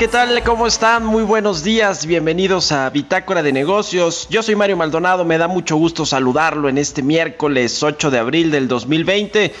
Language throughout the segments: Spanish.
¿Qué tal? ¿Cómo están? Muy buenos días. Bienvenidos a Bitácora de Negocios. Yo soy Mario Maldonado. Me da mucho gusto saludarlo en este miércoles 8 de abril del 2020.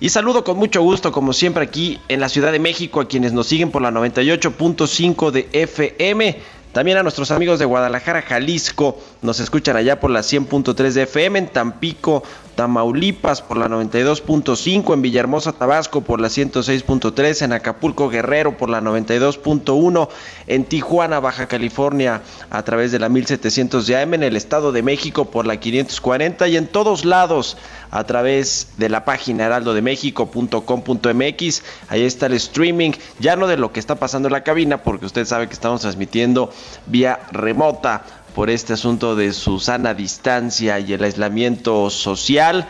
Y saludo con mucho gusto, como siempre, aquí en la Ciudad de México, a quienes nos siguen por la 98.5 de FM. También a nuestros amigos de Guadalajara, Jalisco, nos escuchan allá por la 100.3 de FM, en Tampico, Tamaulipas por la 92.5, en Villahermosa, Tabasco por la 106.3, en Acapulco, Guerrero por la 92.1, en Tijuana, Baja California a través de la 1700 de AM, en el Estado de México por la 540 y en todos lados a través de la página heraldodemexico.com.mx. Ahí está el streaming, ya no de lo que está pasando en la cabina, porque usted sabe que estamos transmitiendo vía remota por este asunto de su sana distancia y el aislamiento social.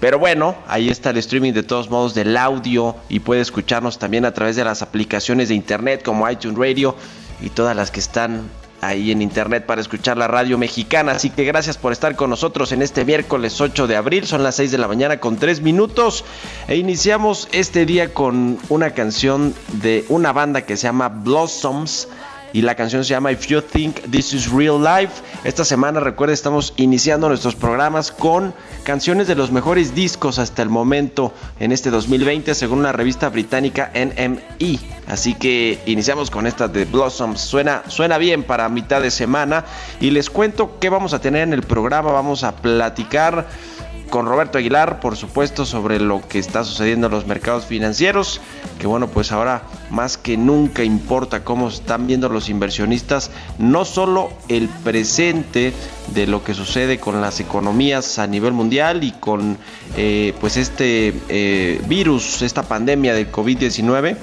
Pero bueno, ahí está el streaming de todos modos del audio y puede escucharnos también a través de las aplicaciones de internet como iTunes Radio y todas las que están ahí en internet para escuchar la radio mexicana. Así que gracias por estar con nosotros en este miércoles 8 de abril. Son las 6 de la mañana con 3 minutos. E iniciamos este día con una canción de una banda que se llama Blossoms. Y la canción se llama If You Think This Is Real Life. Esta semana, recuerda, estamos iniciando nuestros programas con canciones de los mejores discos hasta el momento en este 2020, según la revista británica NME. Así que iniciamos con esta de Blossoms. Suena, suena bien para mitad de semana. Y les cuento qué vamos a tener en el programa. Vamos a platicar con Roberto Aguilar, por supuesto, sobre lo que está sucediendo en los mercados financieros, que bueno, pues ahora más que nunca importa cómo están viendo los inversionistas, no solo el presente de lo que sucede con las economías a nivel mundial y con eh, pues este eh, virus, esta pandemia del COVID-19,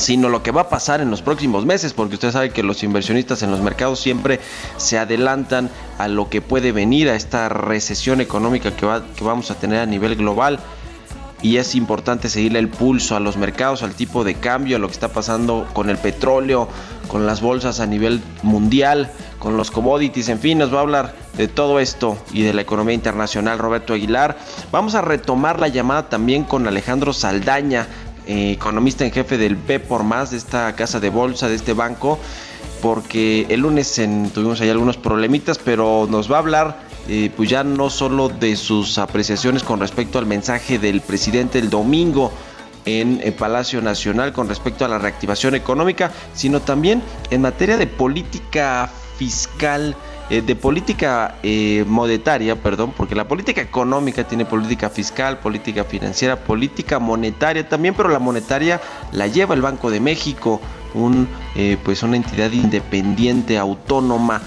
sino lo que va a pasar en los próximos meses, porque usted sabe que los inversionistas en los mercados siempre se adelantan a lo que puede venir, a esta recesión económica que, va, que vamos a tener a nivel global. Y es importante seguirle el pulso a los mercados, al tipo de cambio, a lo que está pasando con el petróleo, con las bolsas a nivel mundial, con los commodities, en fin, nos va a hablar de todo esto y de la economía internacional Roberto Aguilar. Vamos a retomar la llamada también con Alejandro Saldaña, eh, economista en jefe del B por más de esta casa de bolsa, de este banco, porque el lunes tuvimos ahí algunos problemitas, pero nos va a hablar eh, pues ya no solo de sus apreciaciones con respecto al mensaje del presidente el domingo en Palacio Nacional con respecto a la reactivación económica, sino también en materia de política fiscal, eh, de política eh, monetaria, perdón, porque la política económica tiene política fiscal, política financiera, política monetaria también, pero la monetaria la lleva el Banco de México, un, eh, pues una entidad independiente, autónoma.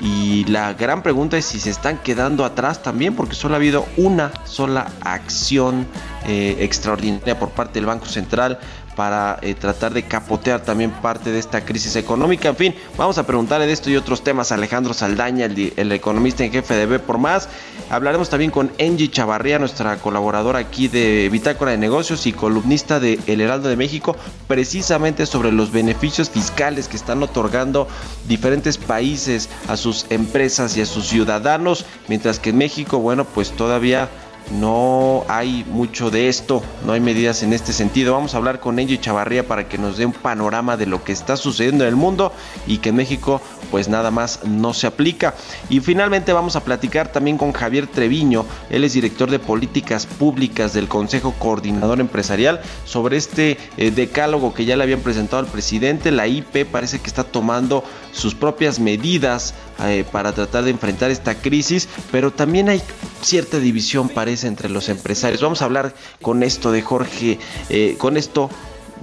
Y la gran pregunta es si se están quedando atrás también, porque solo ha habido una sola acción extraordinaria por parte del Banco Central para eh, tratar de capotear también parte de esta crisis económica. En fin, vamos a preguntarle de esto y otros temas a Alejandro Saldaña, el, el economista en jefe de B por Más. Hablaremos también con Angie Chavarría, nuestra colaboradora aquí de Bitácora de Negocios y columnista de El Heraldo de México, precisamente sobre los beneficios fiscales que están otorgando diferentes países a sus empresas y a sus ciudadanos, mientras que en México, bueno, pues todavía no hay mucho de esto, no hay medidas en este sentido. Vamos a hablar con Angie Chavarría para que nos dé un panorama de lo que está sucediendo en el mundo y que en México pues nada más no se aplica. Y finalmente vamos a platicar también con Javier Treviño, él es director de políticas públicas del Consejo Coordinador Empresarial, sobre este eh, decálogo que ya le habían presentado al presidente. La IP parece que está tomando sus propias medidas eh, para tratar de enfrentar esta crisis, pero también hay cierta división parece entre los empresarios. Vamos a hablar con esto de Jorge, eh, con esto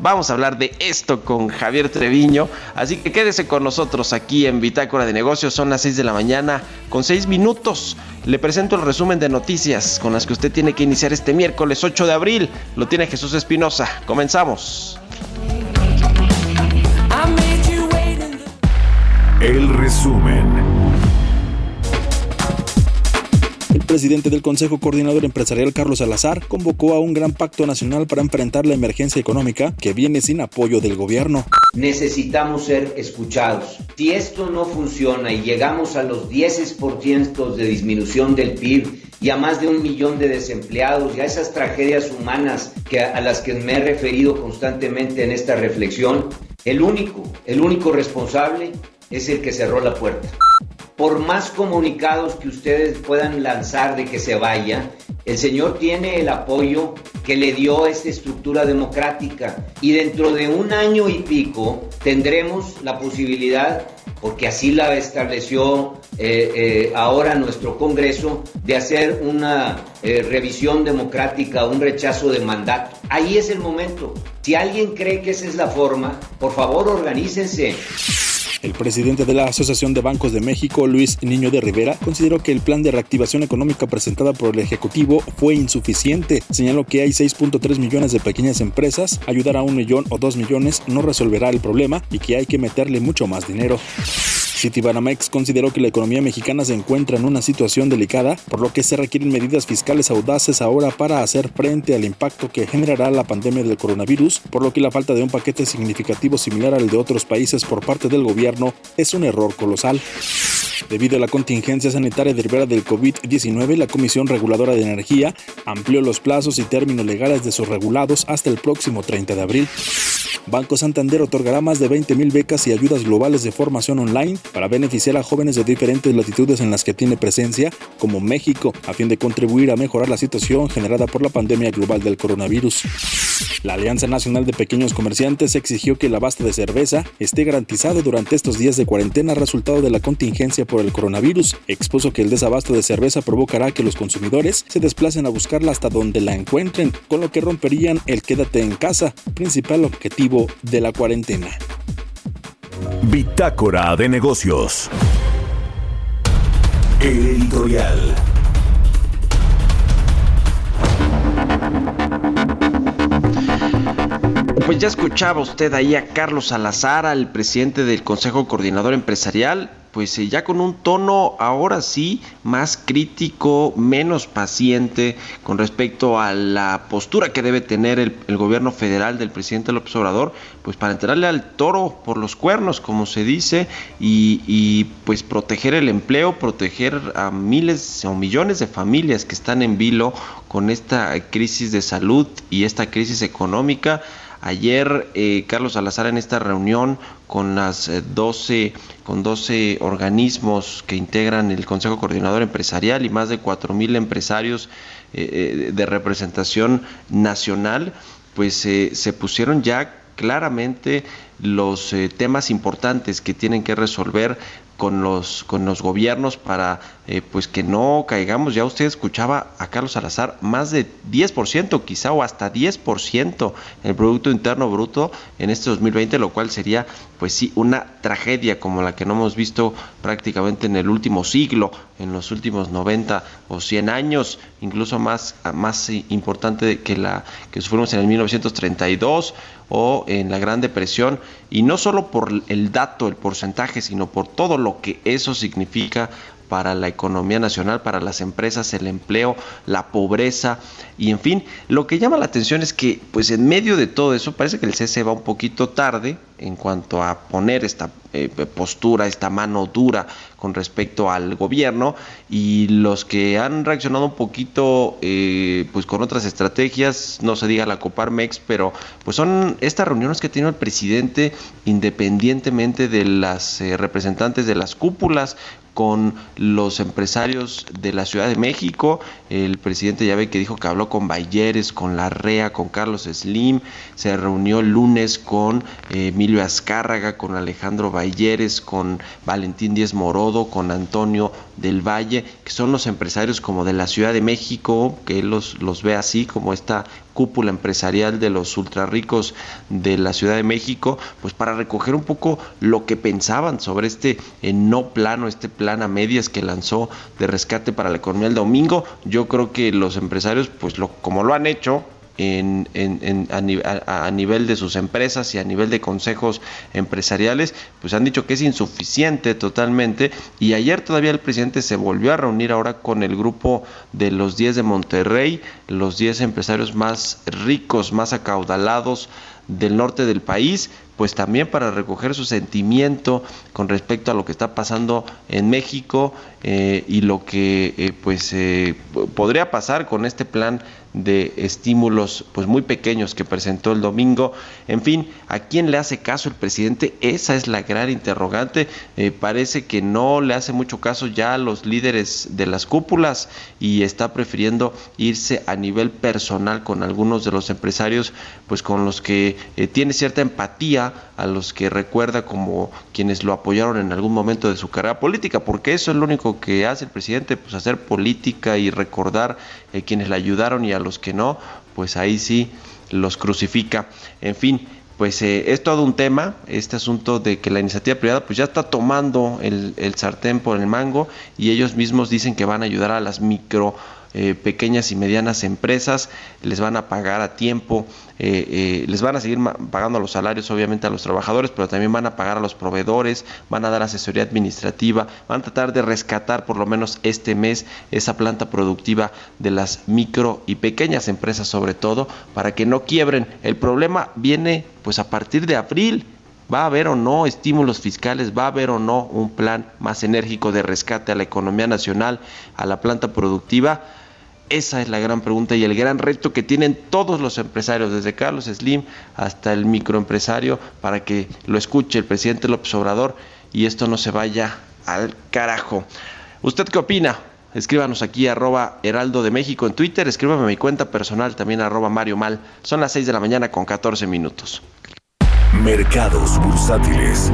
Vamos a hablar de esto con Javier Treviño. Así que quédese con nosotros aquí en Bitácora de Negocios. Son las 6 de la mañana con 6 minutos. Le presento el resumen de noticias con las que usted tiene que iniciar este miércoles 8 de abril. Lo tiene Jesús Espinosa. Comenzamos. El resumen. Presidente del Consejo Coordinador Empresarial, Carlos Salazar, convocó a un gran pacto nacional para enfrentar la emergencia económica que viene sin apoyo del gobierno. necesitamos ser escuchados. Si esto no funciona y llegamos a los 10% de disminución del PIB y a más de un millón de desempleados y a esas tragedias humanas que, a las que me he referido constantemente en esta reflexión, el único, el único responsable es el que cerró la puerta. Por más comunicados que ustedes puedan lanzar de que se vaya, el señor tiene el apoyo que le dio esta estructura democrática y dentro de un año y pico tendremos la posibilidad, porque así la estableció eh, eh, ahora nuestro Congreso, de hacer una eh, revisión democrática, un rechazo de mandato. Ahí es el momento. Si alguien cree que esa es la forma, por favor organícense. El presidente de la Asociación de Bancos de México, Luis Niño de Rivera, consideró que el plan de reactivación económica presentado por el Ejecutivo fue insuficiente. Señaló que hay 6.3 millones de pequeñas empresas, ayudar a un millón o dos millones no resolverá el problema y que hay que meterle mucho más dinero. Citibanamex consideró que la economía mexicana se encuentra en una situación delicada, por lo que se requieren medidas fiscales audaces ahora para hacer frente al impacto que generará la pandemia del coronavirus, por lo que la falta de un paquete significativo similar al de otros países por parte del gobierno es un error colosal. Debido a la contingencia sanitaria derivada del COVID-19, la Comisión Reguladora de Energía amplió los plazos y términos legales de sus regulados hasta el próximo 30 de abril. Banco Santander otorgará más de 20 mil becas y ayudas globales de formación online para beneficiar a jóvenes de diferentes latitudes en las que tiene presencia, como México, a fin de contribuir a mejorar la situación generada por la pandemia global del coronavirus. La Alianza Nacional de Pequeños Comerciantes exigió que el abasto de cerveza esté garantizado durante estos días de cuarentena resultado de la contingencia por el coronavirus. Expuso que el desabasto de cerveza provocará que los consumidores se desplacen a buscarla hasta donde la encuentren, con lo que romperían el quédate en casa, principal objetivo de la cuarentena. Bitácora de negocios. El editorial. Pues ya escuchaba usted ahí a Carlos Salazar, al presidente del Consejo Coordinador Empresarial, pues eh, ya con un tono ahora sí más crítico, menos paciente con respecto a la postura que debe tener el, el gobierno federal del presidente López Obrador, pues para entrarle al toro por los cuernos, como se dice, y, y pues proteger el empleo, proteger a miles o millones de familias que están en vilo con esta crisis de salud y esta crisis económica. Ayer eh, Carlos Salazar en esta reunión con las eh, 12 con 12 organismos que integran el Consejo Coordinador Empresarial y más de 4000 empresarios eh, eh, de representación nacional, pues eh, se pusieron ya claramente los temas importantes que tienen que resolver con los con los gobiernos para eh, pues que no caigamos. Ya usted escuchaba a Carlos Salazar más de 10% quizá o hasta 10% el producto interno bruto en este 2020 lo cual sería pues sí una tragedia como la que no hemos visto prácticamente en el último siglo en los últimos 90 o 100 años incluso más más importante que la que sufrimos en el 1932 o en la Gran Depresión, y no solo por el dato, el porcentaje, sino por todo lo que eso significa para la economía nacional, para las empresas, el empleo, la pobreza y en fin, lo que llama la atención es que pues en medio de todo eso parece que el CC va un poquito tarde en cuanto a poner esta eh, postura, esta mano dura con respecto al gobierno y los que han reaccionado un poquito eh, pues con otras estrategias, no se diga la Coparmex, pero pues son estas reuniones que ha tenido el presidente independientemente de las eh, representantes de las cúpulas con los empresarios de la Ciudad de México. El presidente ya ve que dijo que habló con Bayeres, con Larrea, con Carlos Slim. Se reunió el lunes con eh, Emilio Azcárraga, con Alejandro Bayeres, con Valentín Díez Morodo, con Antonio del Valle, que son los empresarios como de la Ciudad de México, que él los, los ve así, como esta cúpula empresarial de los ultrarricos de la Ciudad de México, pues para recoger un poco lo que pensaban sobre este eh, no plano, este plan a medias que lanzó de rescate para la economía el domingo. Yo creo que los empresarios, pues lo, como lo han hecho, en, a, nivel de sus empresas y a nivel de consejos empresariales, pues han dicho que es insuficiente totalmente. Y ayer todavía el presidente se volvió a reunir ahora con el grupo de los 10 de Monterrey, los 10 empresarios más ricos, más acaudalados del norte del país, pues también para recoger su sentimiento con respecto a lo que está pasando en México eh, y lo que eh, pues eh, podría pasar con este plan de estímulos pues muy pequeños que presentó el domingo. En fin, ¿a quién le hace caso el presidente? Esa es la gran interrogante. Parece que no le hace mucho caso ya a los líderes de las cúpulas y está prefiriendo irse a nivel personal con algunos de los empresarios pues con los que tiene cierta empatía, a los que recuerda como quienes lo apoyaron en algún momento de su carrera política, porque eso es lo único que hace el presidente, pues hacer política y recordar eh, quienes le ayudaron y a los que no, pues ahí sí los crucifica. En fin, pues eh, es todo un tema, este asunto de que la iniciativa privada pues ya está tomando el, el sartén por el mango y ellos mismos dicen que van a ayudar a las micro eh, pequeñas y medianas empresas, les van a pagar a tiempo, eh, eh, les van a seguir pagando los salarios obviamente a los trabajadores, pero también van a pagar a los proveedores, van a dar asesoría administrativa, van a tratar de rescatar por lo menos este mes esa planta productiva de las micro y pequeñas empresas sobre todo, para que no quiebren. El problema viene pues a partir de abril. ¿Va a haber o no estímulos fiscales? ¿Va a haber o no un plan más enérgico de rescate a la economía nacional, a la planta productiva? Esa es la gran pregunta y el gran reto que tienen todos los empresarios, desde Carlos Slim hasta el microempresario, para que lo escuche el presidente López Obrador y esto no se vaya al carajo. ¿Usted qué opina? Escríbanos aquí arroba Heraldo de México en Twitter, escríbame a mi cuenta personal también arroba Mario Mal. Son las 6 de la mañana con 14 minutos. Mercados bursátiles.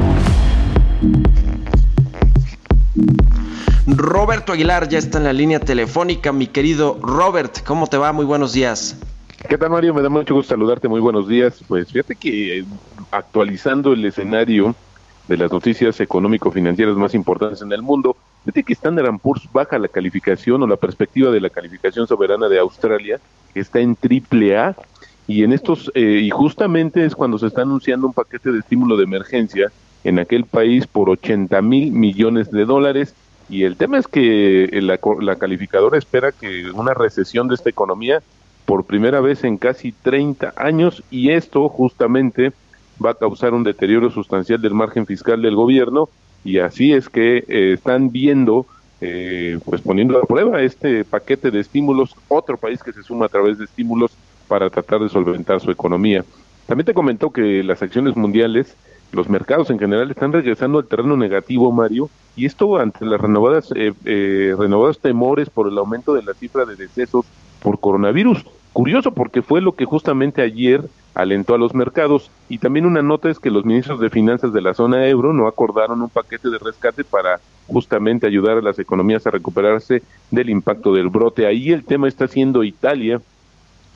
Roberto Aguilar ya está en la línea telefónica. Mi querido Robert, ¿cómo te va? Muy buenos días. ¿Qué tal, Mario? Me da mucho gusto saludarte. Muy buenos días. Pues fíjate que eh, actualizando el escenario de las noticias económico-financieras más importantes en el mundo, fíjate que Standard Poor's baja la calificación o la perspectiva de la calificación soberana de Australia, que está en triple A, y en estos, eh, y justamente es cuando se está anunciando un paquete de estímulo de emergencia en aquel país por 80 mil millones de dólares y el tema es que la, la, calificadora espera que una recesión de esta economía por primera vez en casi 30 años y esto justamente va a causar un deterioro sustancial del margen fiscal del gobierno y así es que eh, están viendo, eh, pues poniendo a prueba este paquete de estímulos, otro país que se suma a través de estímulos para tratar de solventar su economía. También te comentó que las acciones mundiales los mercados en general están regresando al terreno negativo, Mario, y esto ante las renovadas, eh, eh, renovados temores por el aumento de la cifra de decesos por coronavirus. Curioso porque fue lo que justamente ayer alentó a los mercados. Y también una nota es que los ministros de finanzas de la zona euro no acordaron un paquete de rescate para justamente ayudar a las economías a recuperarse del impacto del brote. Ahí el tema está siendo Italia,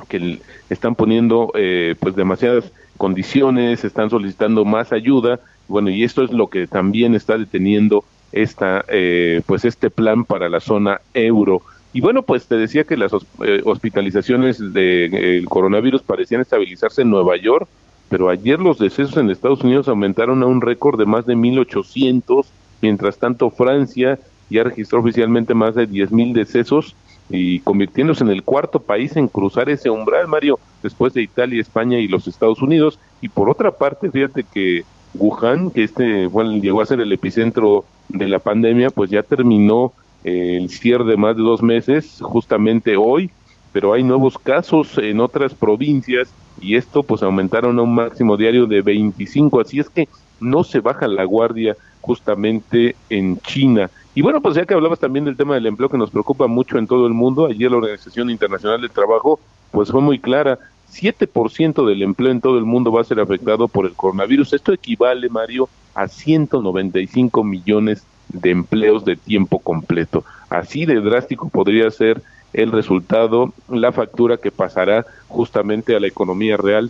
que están poniendo eh, pues demasiadas condiciones, están solicitando más ayuda, bueno, y esto es lo que también está deteniendo esta, eh, pues este plan para la zona euro. Y bueno, pues te decía que las eh, hospitalizaciones del coronavirus parecían estabilizarse en Nueva York, pero ayer los decesos en Estados Unidos aumentaron a un récord de más de 1.800, mientras tanto Francia ya registró oficialmente más de 10.000 decesos y convirtiéndose en el cuarto país en cruzar ese umbral, Mario, después de Italia, España y los Estados Unidos. Y por otra parte, fíjate que Wuhan, que este bueno, llegó a ser el epicentro de la pandemia, pues ya terminó el cierre de más de dos meses, justamente hoy, pero hay nuevos casos en otras provincias y esto pues aumentaron a un máximo diario de 25, así es que no se baja la guardia justamente en China. Y bueno, pues ya que hablabas también del tema del empleo que nos preocupa mucho en todo el mundo, ayer la Organización Internacional del Trabajo pues fue muy clara, 7% del empleo en todo el mundo va a ser afectado por el coronavirus. Esto equivale, Mario, a 195 millones de empleos de tiempo completo. Así de drástico podría ser el resultado, la factura que pasará justamente a la economía real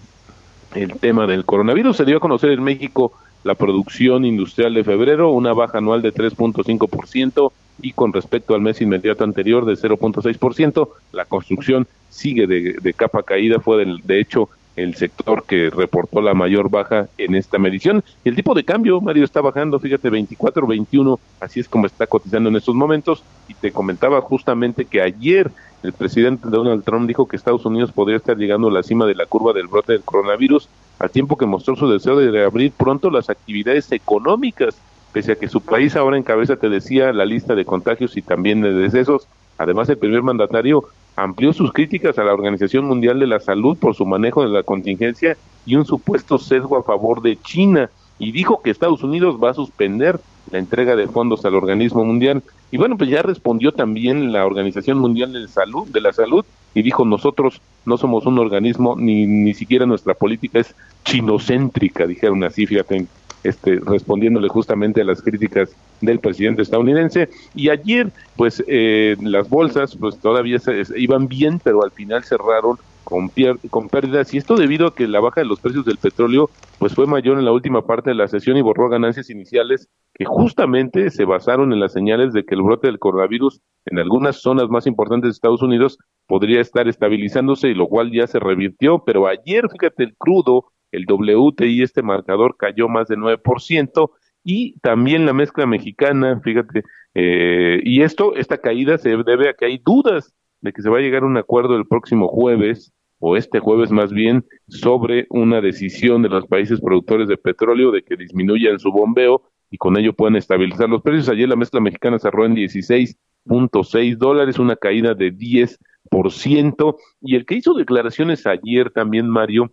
el tema del coronavirus. Se dio a conocer en México la producción industrial de febrero, una baja anual de 3.5% y con respecto al mes inmediato anterior de 0.6%, la construcción sigue de, capa caída, fue del, de hecho el sector que reportó la mayor baja en esta medición. El tipo de cambio, Mario, está bajando, fíjate, 24, 21, así es como está cotizando en estos momentos. Y te comentaba justamente que ayer el presidente Donald Trump dijo que Estados Unidos podría estar llegando a la cima de la curva del brote del coronavirus, al tiempo que mostró su deseo de reabrir pronto las actividades económicas, pese a que su país ahora encabeza, te decía, la lista de contagios y también de decesos. Además, el primer mandatario amplió sus críticas a la Organización Mundial de la Salud por su manejo de la contingencia y un supuesto sesgo a favor de China y dijo que Estados Unidos va a suspender la entrega de fondos al organismo mundial. Y bueno, pues ya respondió también la Organización Mundial de Salud, de la Salud, y dijo nosotros no somos un organismo ni ni siquiera nuestra política es chinocéntrica, dijeron así, fíjate, este, respondiéndole justamente a las críticas del presidente estadounidense. Y ayer, pues eh, las bolsas, pues todavía se, iban bien, pero al final cerraron con, con pérdidas. Y esto debido a que la baja de los precios del petróleo, pues fue mayor en la última parte de la sesión y borró ganancias iniciales que justamente se basaron en las señales de que el brote del coronavirus en algunas zonas más importantes de Estados Unidos podría estar estabilizándose y lo cual ya se revirtió, pero ayer, fíjate, el crudo el WTI, este marcador cayó más de 9%, y también la mezcla mexicana, fíjate, eh, y esto, esta caída se debe a que hay dudas de que se va a llegar a un acuerdo el próximo jueves, o este jueves más bien, sobre una decisión de los países productores de petróleo de que disminuyan su bombeo y con ello puedan estabilizar los precios. Ayer la mezcla mexicana cerró en 16.6 dólares, una caída de 10%, y el que hizo declaraciones ayer también, Mario,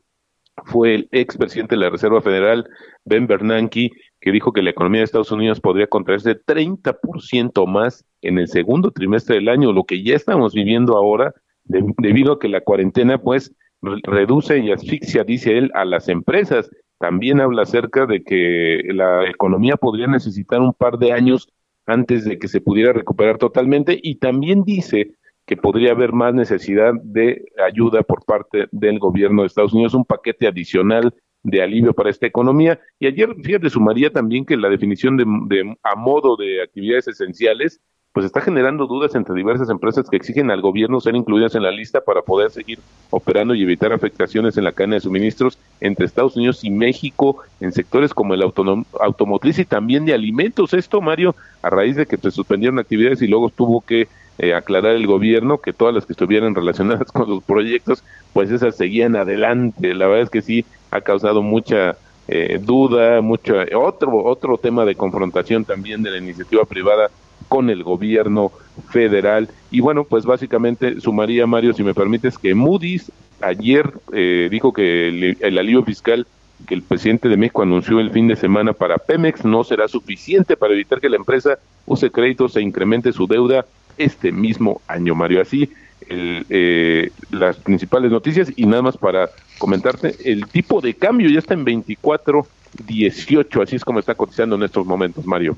fue el expresidente de la Reserva Federal, Ben Bernanke, que dijo que la economía de Estados Unidos podría contraerse 30% más en el segundo trimestre del año, lo que ya estamos viviendo ahora, debido a que la cuarentena, pues, reduce y asfixia, dice él, a las empresas. También habla acerca de que la economía podría necesitar un par de años antes de que se pudiera recuperar totalmente y también dice que podría haber más necesidad de ayuda por parte del gobierno de Estados Unidos, un paquete adicional de alivio para esta economía. Y ayer, fíjate, sumaría también que la definición de, de, a modo de actividades esenciales, pues está generando dudas entre diversas empresas que exigen al gobierno ser incluidas en la lista para poder seguir operando y evitar afectaciones en la cadena de suministros entre Estados Unidos y México en sectores como el automotriz y también de alimentos. Esto, Mario, a raíz de que se suspendieron actividades y luego tuvo que eh, aclarar el gobierno que todas las que estuvieran relacionadas con los proyectos, pues esas seguían adelante. La verdad es que sí ha causado mucha eh, duda, mucho otro otro tema de confrontación también de la iniciativa privada con el gobierno federal. Y bueno, pues básicamente sumaría, Mario, si me permites, que Moody's ayer eh, dijo que el, el alivio fiscal que el presidente de México anunció el fin de semana para Pemex no será suficiente para evitar que la empresa use créditos e incremente su deuda este mismo año, Mario. Así el, eh, las principales noticias y nada más para comentarte, el tipo de cambio ya está en 24.18, así es como está cotizando en estos momentos, Mario.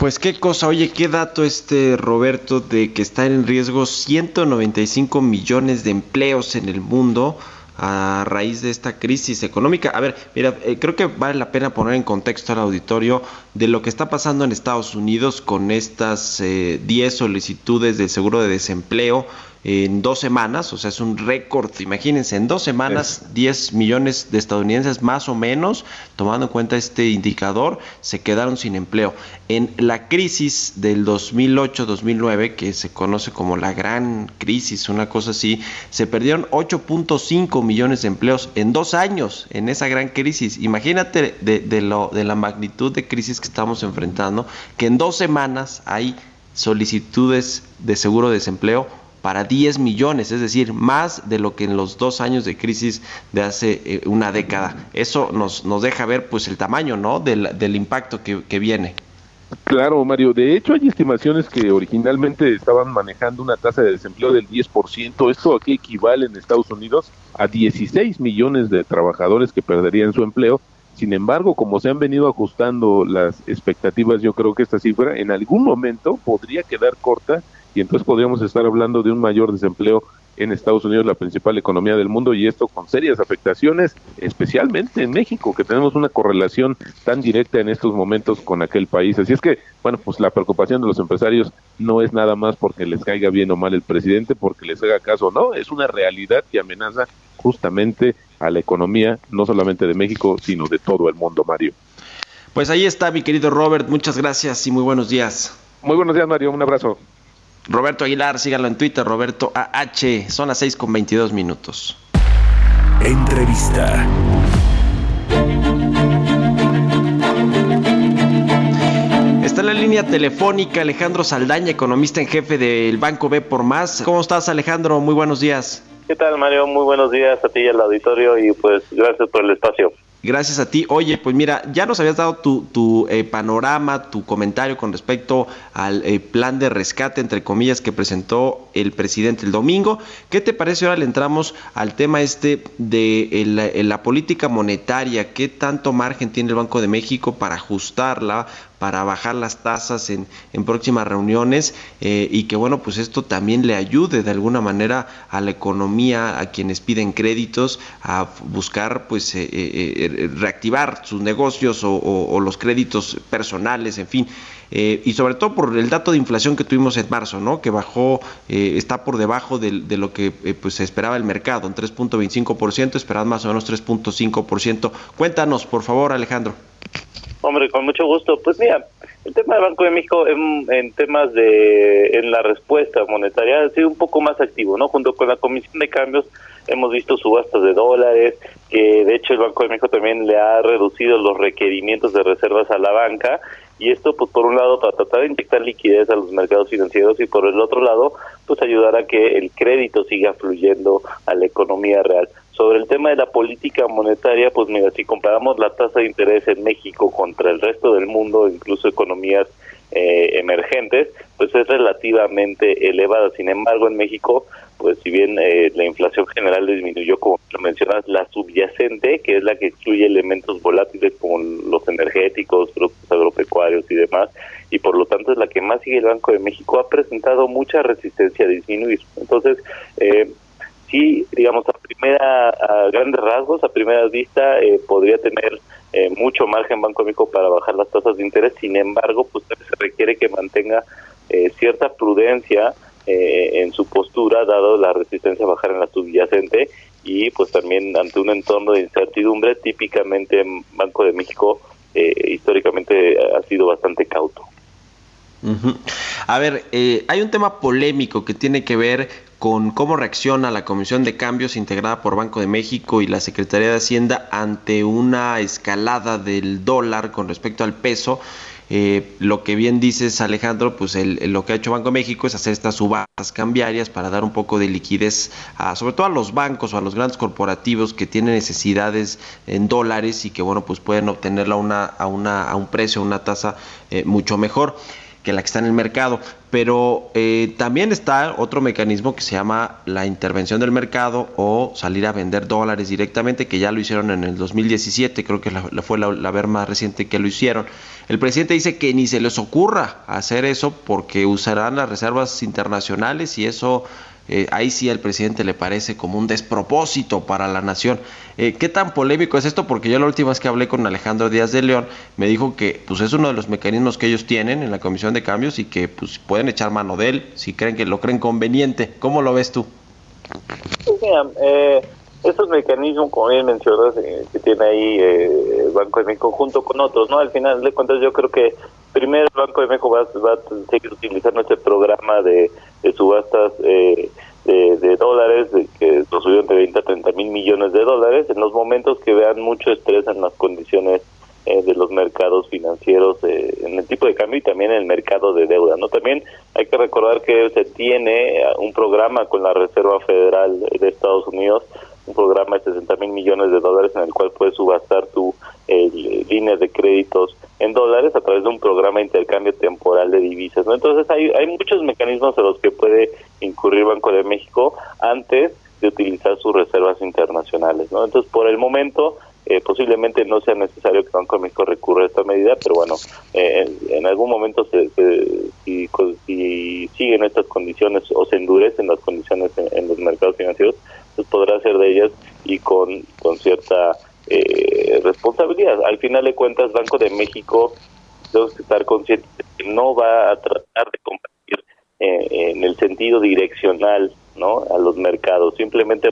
Pues qué cosa, oye, qué dato este Roberto de que están en riesgo 195 millones de empleos en el mundo a raíz de esta crisis económica. A ver, mira, eh, creo que vale la pena poner en contexto al auditorio de lo que está pasando en Estados Unidos con estas 10 eh, solicitudes del seguro de desempleo en dos semanas, o sea, es un récord, imagínense, en dos semanas 10 millones de estadounidenses más o menos, tomando en cuenta este indicador, se quedaron sin empleo. En la crisis del 2008-2009, que se conoce como la gran crisis, una cosa así, se perdieron 8.5 millones de empleos en dos años en esa gran crisis. Imagínate de, de, lo, de la magnitud de crisis que estamos enfrentando, que en dos semanas hay solicitudes de seguro de desempleo para 10 millones, es decir, más de lo que en los dos años de crisis de hace eh, una década. Eso nos, nos deja ver pues el tamaño ¿no? del, del impacto que, que viene. Claro, Mario. De hecho, hay estimaciones que originalmente estaban manejando una tasa de desempleo del 10%. Esto aquí equivale en Estados Unidos a 16 millones de trabajadores que perderían su empleo. Sin embargo, como se han venido ajustando las expectativas, yo creo que esta cifra en algún momento podría quedar corta y entonces podríamos estar hablando de un mayor desempleo en Estados Unidos, la principal economía del mundo, y esto con serias afectaciones, especialmente en México, que tenemos una correlación tan directa en estos momentos con aquel país. Así es que, bueno, pues la preocupación de los empresarios no es nada más porque les caiga bien o mal el presidente, porque les haga caso, no, es una realidad que amenaza justamente a la economía, no solamente de México, sino de todo el mundo, Mario. Pues ahí está, mi querido Robert, muchas gracias y muy buenos días. Muy buenos días, Mario, un abrazo. Roberto Aguilar, síganlo en Twitter, Roberto AH. Son las 6 con 22 minutos. Entrevista. Está en la línea telefónica Alejandro Saldaña, economista en jefe del Banco B por Más. ¿Cómo estás, Alejandro? Muy buenos días. ¿Qué tal, Mario? Muy buenos días a ti y al auditorio y pues gracias por el espacio. Gracias a ti. Oye, pues mira, ya nos habías dado tu, tu eh, panorama, tu comentario con respecto al eh, plan de rescate, entre comillas, que presentó el presidente el domingo. ¿Qué te parece? Ahora le entramos al tema este de el, el, la política monetaria. ¿Qué tanto margen tiene el Banco de México para ajustarla, para bajar las tasas en, en próximas reuniones eh, y que bueno, pues esto también le ayude de alguna manera a la economía, a quienes piden créditos, a buscar pues eh, eh, reactivar sus negocios o, o, los créditos personales, en fin. Y sobre todo por el dato de inflación que tuvimos en marzo, ¿no? Que bajó, está por debajo de, de lo que pues se esperaba el mercado, en 3.25%, esperaban más o menos 3.5%. Cuéntanos, por favor, Alejandro. Hombre, con mucho gusto. Pues mira, el tema del Banco de México en, en, temas de en la respuesta monetaria ha sido un poco más activo, ¿no? Junto con la Comisión de Cambios hemos visto subastas de dólares, que de hecho el Banco de México también le ha reducido los requerimientos de reservas a la banca y esto pues por un lado para tratar de inyectar liquidez a los mercados financieros y por el otro lado pues ayudar a que el crédito siga fluyendo a la economía real. Sobre el tema de la política monetaria, pues mira, si comparamos la tasa de interés en México contra el resto del mundo, incluso economías eh, emergentes, pues es relativamente elevada. Sin embargo, en México, pues si bien eh, la inflación general disminuyó, como lo mencionas, la subyacente, que es la que excluye elementos volátiles como los energéticos, productos agropecuarios y demás, y por lo tanto es la que más sigue el Banco de México, ha presentado mucha resistencia a disminuir. Entonces, eh, sí, digamos, a primera, a grandes rasgos, a primera vista, eh, podría tener eh, mucho margen Banco México para bajar las tasas de interés, sin embargo, pues se requiere que mantenga eh, cierta prudencia eh, en su postura, dado la resistencia a bajar en la subyacente y pues también ante un entorno de incertidumbre, típicamente Banco de México históricamente ha sido bastante cauto. A ver, eh, hay un tema polémico que tiene que ver con cómo reacciona la Comisión de Cambios integrada por Banco de México y la Secretaría de Hacienda ante una escalada del dólar con respecto al peso. Eh, lo que bien dices Alejandro, pues el, lo que ha hecho Banco de México es hacer estas subastas cambiarias para dar un poco de liquidez, a, sobre todo a los bancos o a los grandes corporativos que tienen necesidades en dólares y que bueno pues pueden obtenerla a, una, a, una, a un precio, a una tasa eh, mucho mejor. Que la que está en el mercado. Pero eh, también está otro mecanismo que se llama la intervención del mercado o salir a vender dólares directamente, que ya lo hicieron en el 2017, creo que fue la, la ver más reciente que lo hicieron. El presidente dice que ni se les ocurra hacer eso porque usarán las reservas internacionales y eso eh, ahí sí al presidente le parece como un despropósito para la nación. Eh, ¿Qué tan polémico es esto? Porque yo la última vez que hablé con Alejandro Díaz de León me dijo que pues es uno de los mecanismos que ellos tienen en la Comisión de Cambios y que pues pueden echar mano de él si creen que lo creen conveniente. ¿Cómo lo ves tú? eh, estos mecanismos, como bien mencionas, eh, que tiene ahí eh, el Banco de México junto con otros, ¿no? Al final de cuentas yo creo que primero el Banco de México va, va a seguir utilizando este programa de, de subastas eh, de, de, dólares, de que lo subió entre 20 a 30 mil millones de dólares, en los momentos que vean mucho estrés en las condiciones eh, de los mercados financieros, eh, en el tipo de cambio y también en el mercado de deuda. no También hay que recordar que se tiene un programa con la Reserva Federal de Estados Unidos, un programa de 60 mil millones de dólares en el cual puedes subastar tu eh, líneas de créditos en dólares a través de un programa de intercambio temporal de divisas. ¿no? Entonces hay, hay muchos mecanismos a los que puede incurrir Banco de México antes de utilizar sus reservas internacionales. ¿no? Entonces por el momento eh, posiblemente no sea necesario que Banco de México recurra a esta medida, pero bueno, eh, en algún momento se, se, si, si, siguen estas condiciones o se endurecen las condiciones en, en los mercados financieros, podrá ser de ellas y con, con cierta eh, responsabilidad. Al final de cuentas, Banco de México tenemos que estar conscientes de que no va a tratar de combatir eh, en el sentido direccional no a los mercados, simplemente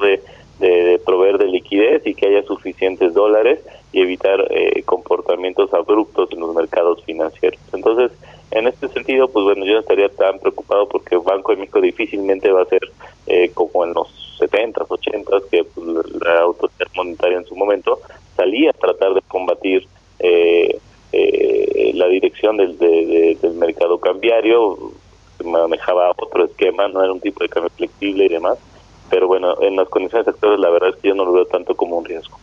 de, de, de, proveer de liquidez y que haya suficientes dólares y evitar eh, comportamientos abruptos en los mercados financieros. Entonces, en este sentido, pues bueno, yo no estaría tan preocupado porque Banco de México difícilmente va a ser eh, como en los 70s, 80s, que pues, la autoridad monetaria en su momento salía a tratar de combatir eh, eh, la dirección del, de, de, del mercado cambiario, manejaba otro esquema, no era un tipo de cambio flexible y demás, pero bueno, en las condiciones actuales la verdad es que yo no lo veo tanto como un riesgo.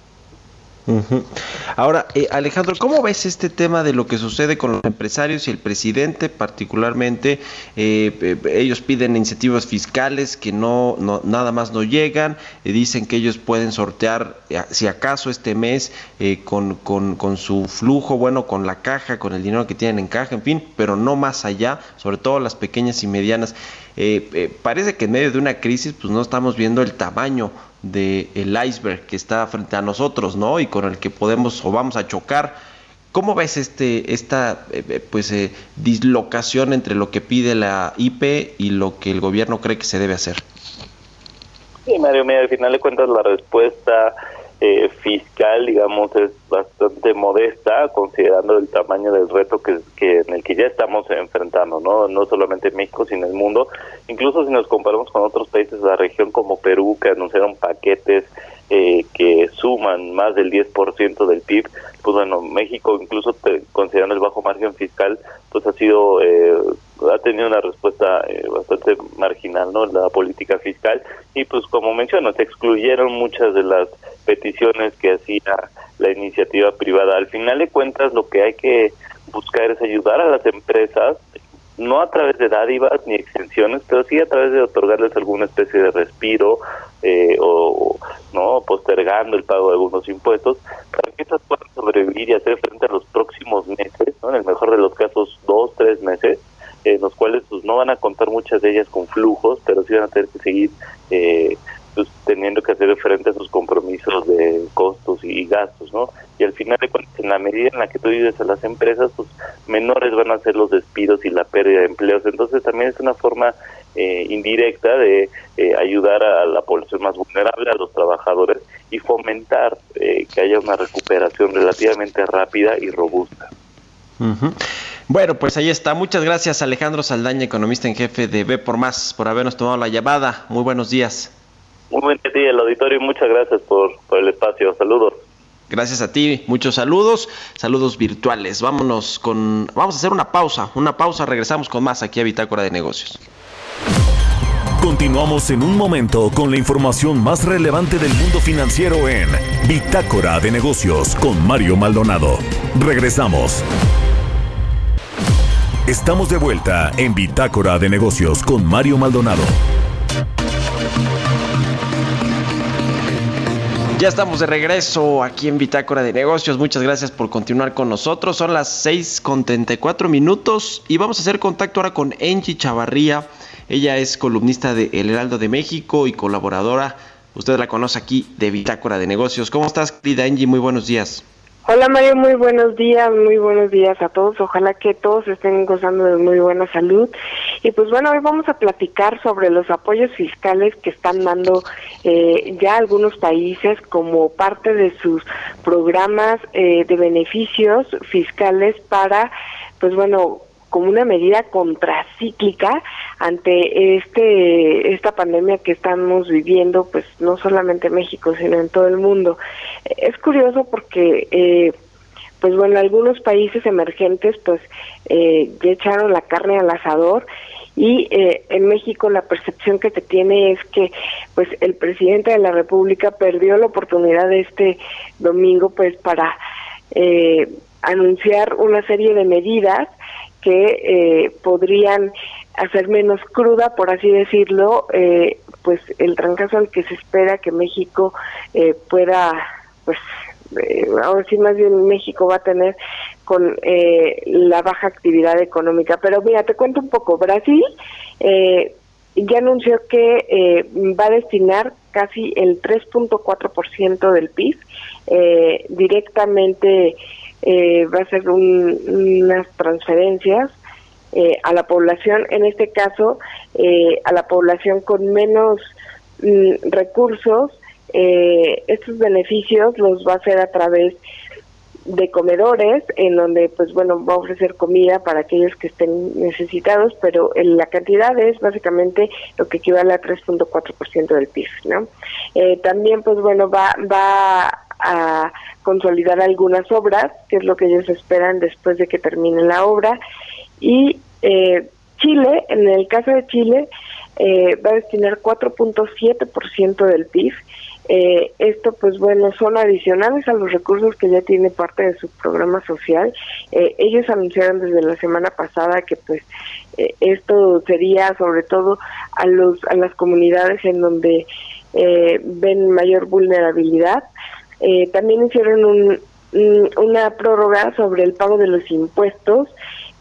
Ahora, eh, Alejandro, ¿cómo ves este tema de lo que sucede con los empresarios y el presidente particularmente? Eh, ellos piden incentivos fiscales que no, no nada más no llegan, eh, dicen que ellos pueden sortear, si acaso este mes, con, con, con, su flujo, bueno, con la caja, con el dinero que tienen en caja, en fin, pero no más allá, sobre todo las pequeñas y medianas. parece que en medio de una crisis, pues no estamos viendo el tamaño del el iceberg que está frente a nosotros, ¿no? Y con el que podemos o vamos a chocar. ¿Cómo ves este esta eh, pues eh, dislocación entre lo que pide la IP y lo que el gobierno cree que se debe hacer? Sí, Mario, mira, al final de cuentas la respuesta eh, fiscal, digamos, es bastante modesta, considerando el tamaño del reto que, que, en el que ya estamos enfrentando, ¿no? No solamente en México, sino en el mundo. Incluso si nos comparamos con otros países de la región como Perú, que anunciaron paquetes eh, que suman más del 10% del PIB, pues bueno, México, incluso te, considerando el bajo margen fiscal, pues ha sido, eh, ha tenido una respuesta eh, bastante marginal, ¿no? La política fiscal, y pues como menciono, se excluyeron muchas de las peticiones que hacía la iniciativa privada. Al final de cuentas, lo que hay que buscar es ayudar a las empresas no a través de dádivas ni exenciones, pero sí a través de otorgarles alguna especie de respiro eh, o no postergando el pago de algunos impuestos para que estas puedan sobrevivir y hacer frente a los próximos meses, ¿no? en el mejor de los casos dos, tres meses, en los cuales pues no van a contar muchas de ellas con flujos, pero sí van a tener que seguir eh, pues, teniendo que hacer frente a sus compromisos de costos y gastos, ¿no? Y al final de cuentas, en la medida en la que tú ayudes a las empresas, pues menores van a ser los despidos y la pérdida de empleos. Entonces también es una forma eh, indirecta de eh, ayudar a la población más vulnerable, a los trabajadores y fomentar eh, que haya una recuperación relativamente rápida y robusta. Bueno, pues ahí está. Muchas gracias Alejandro Saldaña, economista en jefe de B por Más, por habernos tomado la llamada. Muy buenos días. Muy buen día, el auditorio, y muchas gracias por, por el espacio. Saludos. Gracias a ti, muchos saludos, saludos virtuales. Vámonos con, vamos a hacer una pausa, una pausa, regresamos con más aquí a Bitácora de Negocios. Continuamos en un momento con la información más relevante del mundo financiero en Bitácora de Negocios con Mario Maldonado. Regresamos. Estamos de vuelta en Bitácora de Negocios con Mario Maldonado. Ya estamos de regreso aquí en Bitácora de Negocios. Muchas gracias por continuar con nosotros. Son las 6 con 34 minutos y vamos a hacer contacto ahora con Angie Chavarría. Ella es columnista de El Heraldo de México y colaboradora. Usted la conoce aquí de Bitácora de Negocios. ¿Cómo estás, querida Angie? Muy buenos días. Hola Mario, muy buenos días, muy buenos días a todos. Ojalá que todos estén gozando de muy buena salud. Y pues bueno, hoy vamos a platicar sobre los apoyos fiscales que están dando eh, ya algunos países como parte de sus programas eh, de beneficios fiscales para, pues bueno, como una medida contracíclica ante este esta pandemia que estamos viviendo, pues no solamente en México, sino en todo el mundo. Es curioso porque, eh, pues bueno, algunos países emergentes, pues eh, ya echaron la carne al asador y eh, en México la percepción que se tiene es que pues el presidente de la República perdió la oportunidad este domingo pues para eh, anunciar una serie de medidas que eh, podrían hacer menos cruda, por así decirlo, eh, pues el trancazo al que se espera que México eh, pueda, pues eh, ahora sí más bien México va a tener con eh, la baja actividad económica. Pero mira, te cuento un poco. Brasil ya anunció que va a destinar casi el 3.4% del PIB directamente eh, va a ser un- unas transferencias eh, a la población, en este caso eh, a la población con menos mm, recursos. Eh, estos beneficios los va a hacer a través de comedores en donde pues bueno va a ofrecer comida para aquellos que estén necesitados pero en la cantidad es básicamente lo que equivale a 3.4% del PIB no Eh, también pues bueno va va a consolidar algunas obras que es lo que ellos esperan después de que termine la obra y eh, Chile en el caso de Chile eh, va a destinar 4.7% del PIB eh, esto, pues bueno, son adicionales a los recursos que ya tiene parte de su programa social. Eh, ellos anunciaron desde la semana pasada que, pues, eh, esto sería sobre todo a los a las comunidades en donde eh, ven mayor vulnerabilidad. Eh, también hicieron un- un- una prórroga sobre el pago de los impuestos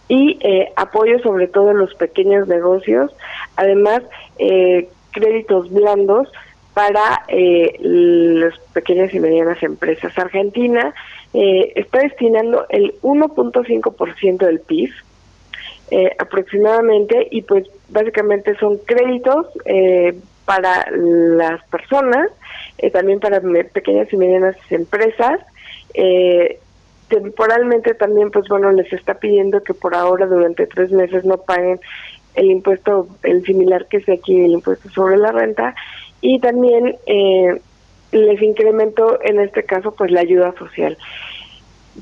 y eh, apoyo sobre todo a los pequeños negocios. Además, eh, créditos blandos para eh, las pequeñas y medianas empresas. Argentina eh, está destinando el 1.5% del PIB eh, aproximadamente y pues básicamente son créditos eh, para las personas, eh, también para me- pequeñas y medianas empresas. Eh, temporalmente también pues bueno les está pidiendo que por ahora durante tres meses no paguen el impuesto el similar que es aquí el impuesto sobre la renta y también eh, les incrementó en este caso pues la ayuda social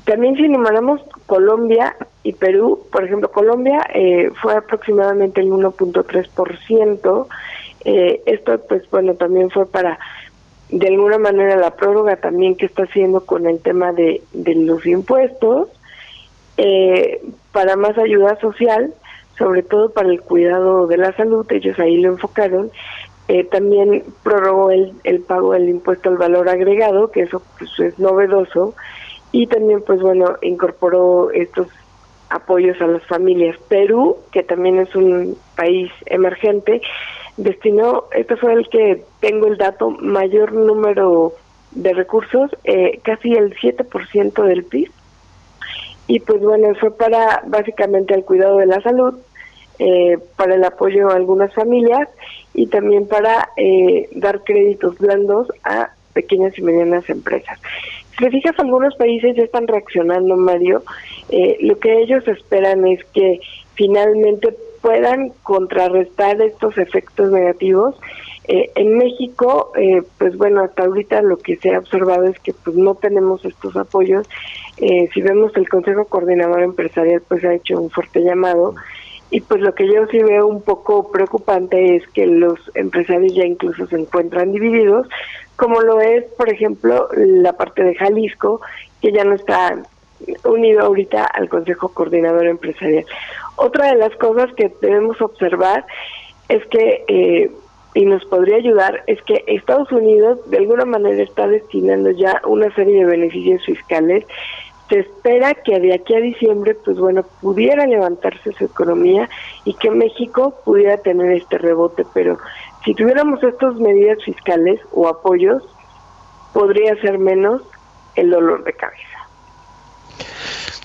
también si enumeramos Colombia y Perú, por ejemplo, Colombia eh, fue aproximadamente el 1.3%. Eh, esto, pues bueno, también fue para, de alguna manera, la prórroga también que está haciendo con el tema de, de los impuestos, eh, para más ayuda social, sobre todo para el cuidado de la salud, ellos ahí lo enfocaron. Eh, también prorrogó el, el pago del impuesto al valor agregado, que eso pues, es novedoso, y también pues bueno incorporó estos apoyos a las familias. Perú, que también es un país emergente, destinó, este fue el que tengo el dato, mayor número de recursos, eh, casi el 7% del PIB. Y pues bueno, fue para básicamente el cuidado de la salud, eh, para el apoyo a algunas familias y también para eh, dar créditos blandos a pequeñas y medianas empresas. Si te fijas, algunos países ya están reaccionando, Mario. Eh, lo que ellos esperan es que finalmente puedan contrarrestar estos efectos negativos. Eh, en México, eh, pues bueno, hasta ahorita lo que se ha observado es que pues no tenemos estos apoyos. Eh, si vemos el Consejo Coordinador Empresarial, pues ha hecho un fuerte llamado. Y pues lo que yo sí veo un poco preocupante es que los empresarios ya incluso se encuentran divididos, como lo es, por ejemplo, la parte de Jalisco, que ya no está unido ahorita al Consejo Coordinador Empresarial. Otra de las cosas que debemos observar es que, eh, y nos podría ayudar, es que Estados Unidos de alguna manera está destinando ya una serie de beneficios fiscales. Se espera que de aquí a diciembre, pues bueno, pudiera levantarse su economía y que México pudiera tener este rebote, pero si tuviéramos estas medidas fiscales o apoyos, podría ser menos el dolor de cabeza.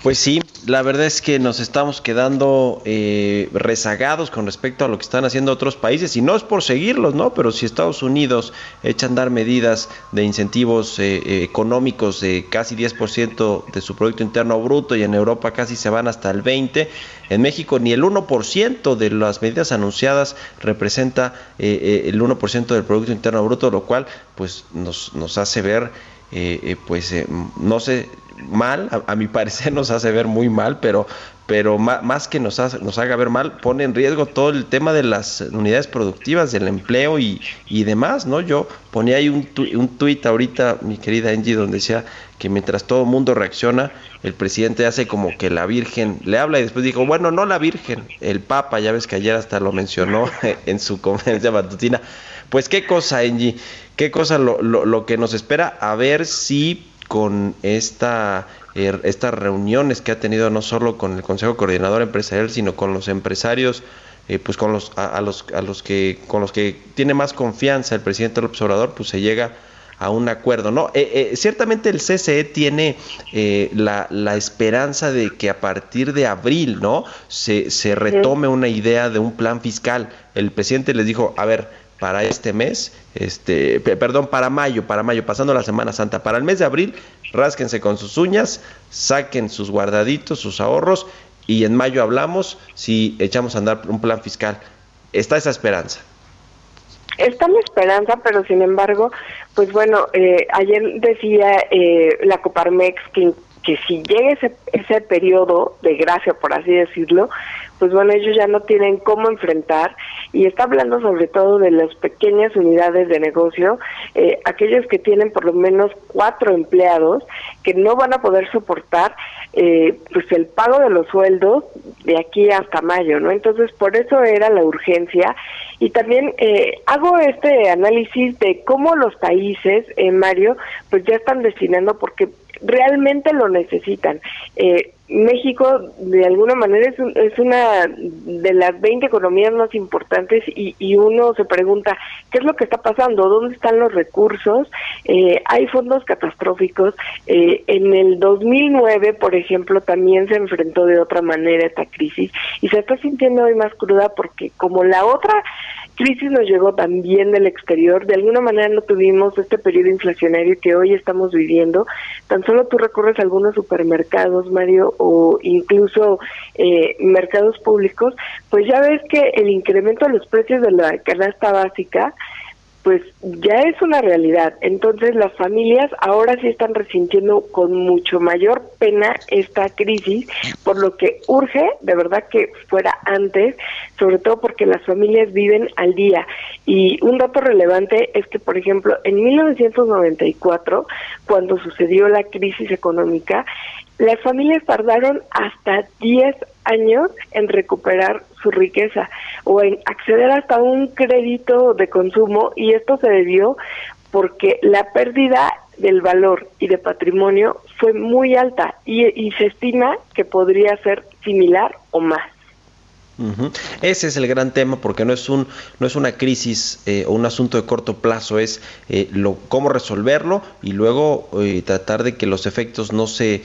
Pues sí, la verdad es que nos estamos quedando eh, rezagados con respecto a lo que están haciendo otros países y no es por seguirlos, ¿no? Pero si Estados Unidos echa a andar medidas de incentivos eh, eh, económicos de casi 10% de su Producto Interno Bruto y en Europa casi se van hasta el 20%, en México ni el 1% de las medidas anunciadas representa el 1% del Producto Interno Bruto, lo cual pues nos, nos hace ver, pues no sé mal, a, mi parecer nos hace ver muy mal, pero, pero más, que nos, nos haga ver mal, pone en riesgo todo el tema de las unidades productivas, del empleo y, y demás, ¿no? Yo ponía ahí un, un tuit ahorita, mi querida Angie, donde decía que mientras todo el mundo reacciona, el presidente hace como que la Virgen le habla y después dijo, bueno, no la Virgen, el Papa, ya ves que ayer hasta lo mencionó en su conferencia matutina. Pues qué cosa, Angie, qué cosa lo, lo, lo que nos espera, a ver si con esta, er, estas reuniones que ha tenido no solo con el Consejo Coordinador Empresarial, sino con los empresarios, eh, pues con los a, los a los que con los que tiene más confianza el presidente del observador, pues se llega a un acuerdo. No, eh, eh, ciertamente el CCE tiene la, la, esperanza de que a partir de abril, ¿no? Se, se retome una idea de un plan fiscal. El presidente les dijo, a ver, para este mes, este, perdón, para mayo, para mayo, pasando la Semana Santa, para el mes de abril, rásquense con sus uñas, saquen sus guardaditos, sus ahorros y en mayo hablamos si echamos a andar un plan fiscal. Está esa esperanza. Está la esperanza, pero sin embargo, pues bueno, eh, ayer decía eh, la Coparmex que, que si llega ese, ese periodo de gracia, por así decirlo, pues bueno, ellos ya no tienen cómo enfrentar y está hablando sobre todo de las pequeñas unidades de negocio, eh, aquellos que tienen por lo menos cuatro empleados que no van a poder soportar eh, pues el pago de los sueldos de aquí hasta mayo, ¿no? Entonces por eso era la urgencia y también eh, hago este análisis de cómo los países, eh, Mario, pues ya están destinando porque realmente lo necesitan. Eh, México de alguna manera es, es, una de las 20 economías más importantes y, y, uno se pregunta, ¿qué es lo que está pasando? ¿Dónde están los recursos? Eh, hay fondos catastróficos. Eh, en el 2009, por ejemplo, también se enfrentó de otra manera esta crisis y se está sintiendo hoy más cruda porque como la otra crisis nos llegó también del exterior, de alguna manera no tuvimos este periodo inflacionario que hoy estamos viviendo. Tan solo tú recurres a algunos supermercados, Mario, o incluso eh, mercados públicos, pues ya ves que el incremento de los precios de la canasta básica pues ya es una realidad. Entonces las familias ahora sí están resintiendo con mucho mayor pena esta crisis, por lo que urge de verdad que fuera antes, sobre todo porque las familias viven al día. Y un dato relevante es que, por ejemplo, en 1994, cuando sucedió la crisis económica, las familias tardaron hasta 10 años en recuperar su riqueza o en acceder hasta un crédito de consumo y esto se debió porque la pérdida del valor y de patrimonio fue muy alta y, y se estima que podría ser similar o más. Ese es el gran tema porque no es un no es una crisis eh, o un asunto de corto plazo es eh, lo cómo resolverlo y luego eh, tratar de que los efectos no se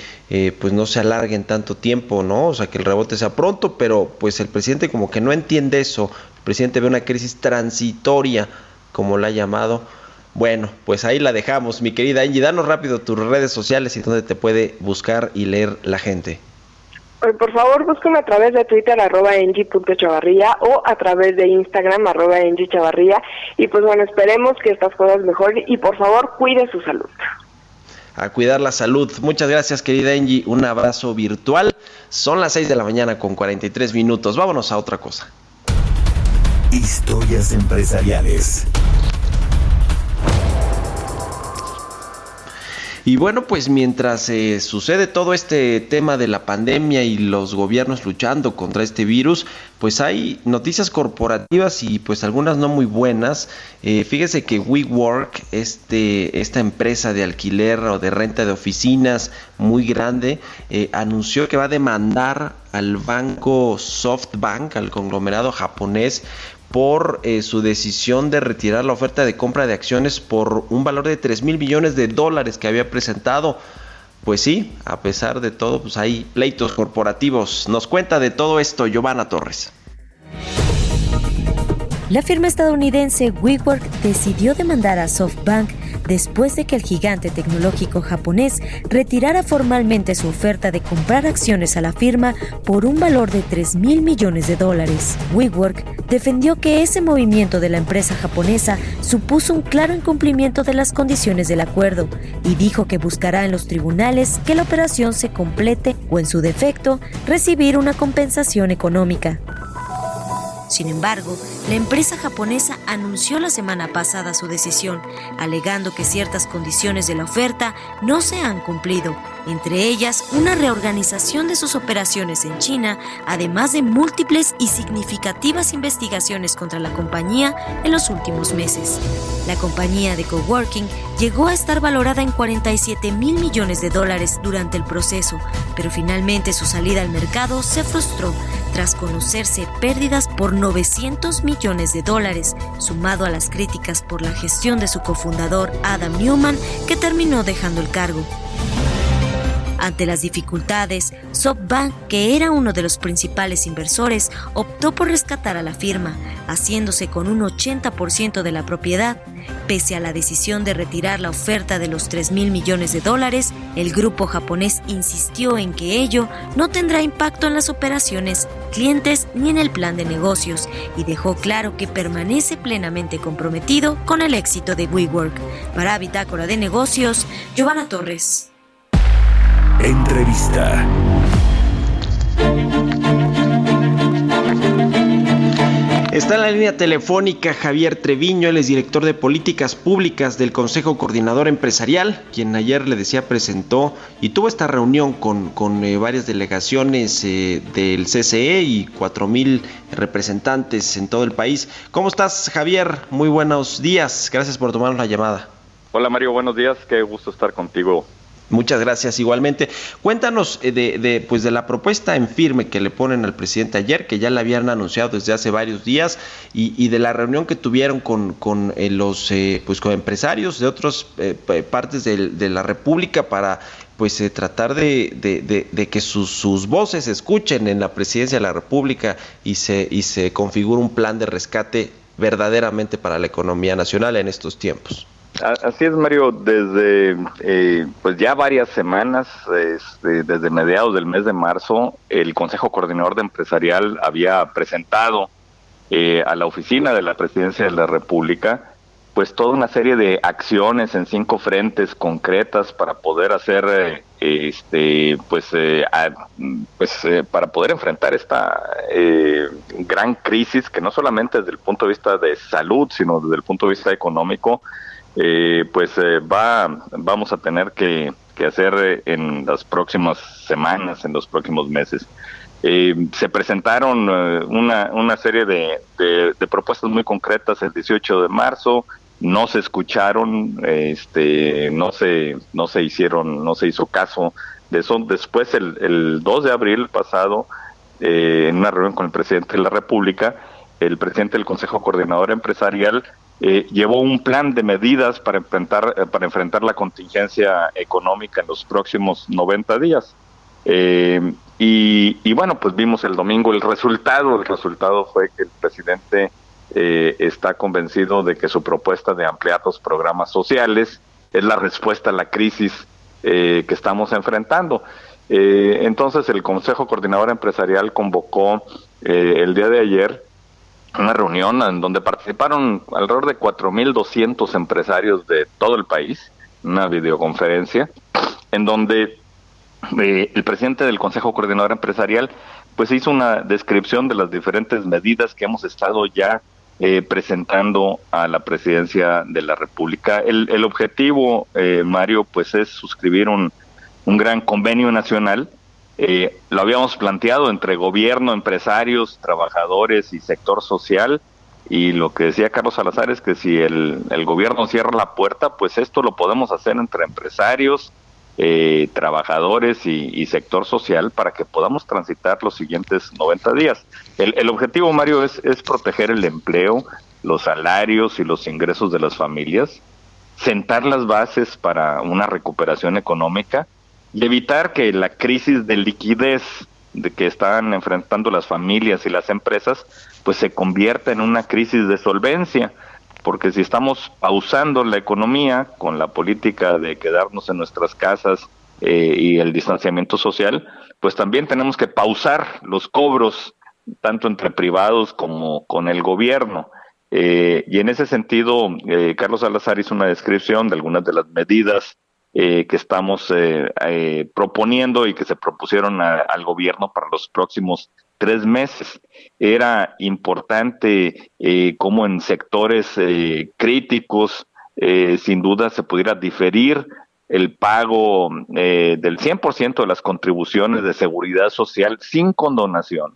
pues no se alarguen tanto tiempo no o sea que el rebote sea pronto pero pues el presidente como que no entiende eso el presidente ve una crisis transitoria como la ha llamado bueno, pues ahí la dejamos, mi querida Angie. Danos rápido tus redes sociales y donde te puede buscar y leer la gente. Por favor, búsqueme a través de Twitter, arroba chavarría o a través de Instagram, arroba chavarría. Y pues bueno, esperemos que estas cosas mejoren y por favor, cuide su salud. A cuidar la salud. Muchas gracias, querida Angie. Un abrazo virtual. Son las 6 de la mañana con 43 minutos. Vámonos a otra cosa. Historias empresariales. Y bueno, pues mientras eh, sucede todo este tema de la pandemia y los gobiernos luchando contra este virus, pues hay noticias corporativas y pues algunas no muy buenas. Eh, fíjese que WeWork, este, esta empresa de alquiler o de renta de oficinas muy grande, eh, anunció que va a demandar al banco SoftBank, al conglomerado japonés, por eh, su decisión de retirar la oferta de compra de acciones por un valor de 3 mil millones de dólares que había presentado. Pues sí, a pesar de todo, pues hay pleitos corporativos. Nos cuenta de todo esto Giovanna Torres. La firma estadounidense WeWork decidió demandar a SoftBank después de que el gigante tecnológico japonés retirara formalmente su oferta de comprar acciones a la firma por un valor de 3 mil millones de dólares. WeWork defendió que ese movimiento de la empresa japonesa supuso un claro incumplimiento de las condiciones del acuerdo y dijo que buscará en los tribunales que la operación se complete o, en su defecto, recibir una compensación económica. Sin embargo, la empresa japonesa anunció la semana pasada su decisión, alegando que ciertas condiciones de la oferta no se han cumplido, entre ellas una reorganización de sus operaciones en China, además de múltiples y significativas investigaciones contra la compañía en los últimos meses. La compañía de coworking llegó a estar valorada en 47 mil millones de dólares durante el proceso, pero finalmente su salida al mercado se frustró tras conocerse pérdidas por 900 millones de dólares, sumado a las críticas por la gestión de su cofundador Adam Newman, que terminó dejando el cargo. Ante las dificultades, SoftBank, que era uno de los principales inversores, optó por rescatar a la firma, haciéndose con un 80% de la propiedad. Pese a la decisión de retirar la oferta de los 3 mil millones de dólares, el grupo japonés insistió en que ello no tendrá impacto en las operaciones, clientes ni en el plan de negocios y dejó claro que permanece plenamente comprometido con el éxito de WeWork. Para Bitácora de Negocios, Giovanna Torres. Entrevista. Está en la línea telefónica Javier Treviño, él es director de políticas públicas del Consejo Coordinador Empresarial, quien ayer le decía presentó y tuvo esta reunión con, con eh, varias delegaciones eh, del CCE y cuatro mil representantes en todo el país. ¿Cómo estás Javier? Muy buenos días, gracias por tomarnos la llamada. Hola Mario, buenos días, qué gusto estar contigo Muchas gracias igualmente. Cuéntanos eh, de, de, pues de la propuesta en firme que le ponen al presidente ayer, que ya la habían anunciado desde hace varios días, y, y de la reunión que tuvieron con, con eh, los eh, pues con empresarios de otras eh, partes de, la República para pues eh, tratar de, de, de, que sus, sus voces escuchen en la presidencia de la República y se, y se configure un plan de rescate verdaderamente para la economía nacional en estos tiempos. Así es, Mario. Desde eh, pues ya varias semanas, este, desde mediados del mes de marzo, el Consejo Coordinador de Empresarial había presentado eh, a la oficina de la Presidencia de la República pues toda una serie de acciones en cinco frentes concretas para poder hacer eh, este pues eh, pues eh, para poder enfrentar esta eh, gran crisis que no solamente desde el punto de vista de salud sino desde el punto de vista económico eh, pues eh, va vamos a tener que, hacer en las próximas semanas en los próximos meses eh, se presentaron eh, una, una serie de, propuestas muy concretas el 18 de marzo, no se escucharon, este, no se, no se hicieron, no se hizo caso de eso. Después, el, el 2 de abril pasado, eh, en una reunión con el presidente de la República, el presidente del Consejo Coordinador Empresarial eh, llevó un plan de medidas para enfrentar, eh, para enfrentar la contingencia económica en los próximos 90 días. Eh, y, y, bueno, pues vimos el domingo el resultado. El resultado fue que el presidente eh, está convencido de que su propuesta de ampliar los programas sociales es la respuesta a la crisis eh, que estamos enfrentando. Entonces el Consejo Coordinador Empresarial convocó el día de ayer una reunión en donde participaron alrededor de 4.200 empresarios de todo el país, una videoconferencia, en donde eh, el presidente del Consejo Coordinador Empresarial pues hizo una descripción de las diferentes medidas que hemos estado ya eh, presentando a la presidencia de la República. El, el objetivo, eh, Mario, pues es suscribir un, un gran convenio nacional. Eh, lo habíamos planteado entre gobierno, empresarios, trabajadores y sector social. Y lo que decía Carlos Salazar es que si el, gobierno cierra la puerta, pues esto lo podemos hacer entre empresarios, eh, trabajadores y, sector social para que podamos transitar los siguientes 90 días. El, el objetivo, Mario, es, proteger el empleo, los salarios y los ingresos de las familias, sentar las bases para una recuperación económica y evitar que la crisis de liquidez de que están enfrentando las familias y las empresas, pues se convierta en una crisis de solvencia porque si estamos pausando la economía con la política de quedarnos en nuestras casas eh, y el distanciamiento social, pues también tenemos que pausar los cobros, tanto entre privados como con el gobierno. Eh, y en ese sentido, eh, Carlos Salazar hizo una descripción de algunas de las medidas eh, que estamos eh, eh, proponiendo y que se propusieron a, al gobierno para los próximos tres meses. Era importante eh, como en sectores críticos, sin duda, se pudiera diferir el pago del 100% de las contribuciones de seguridad social sin condonación.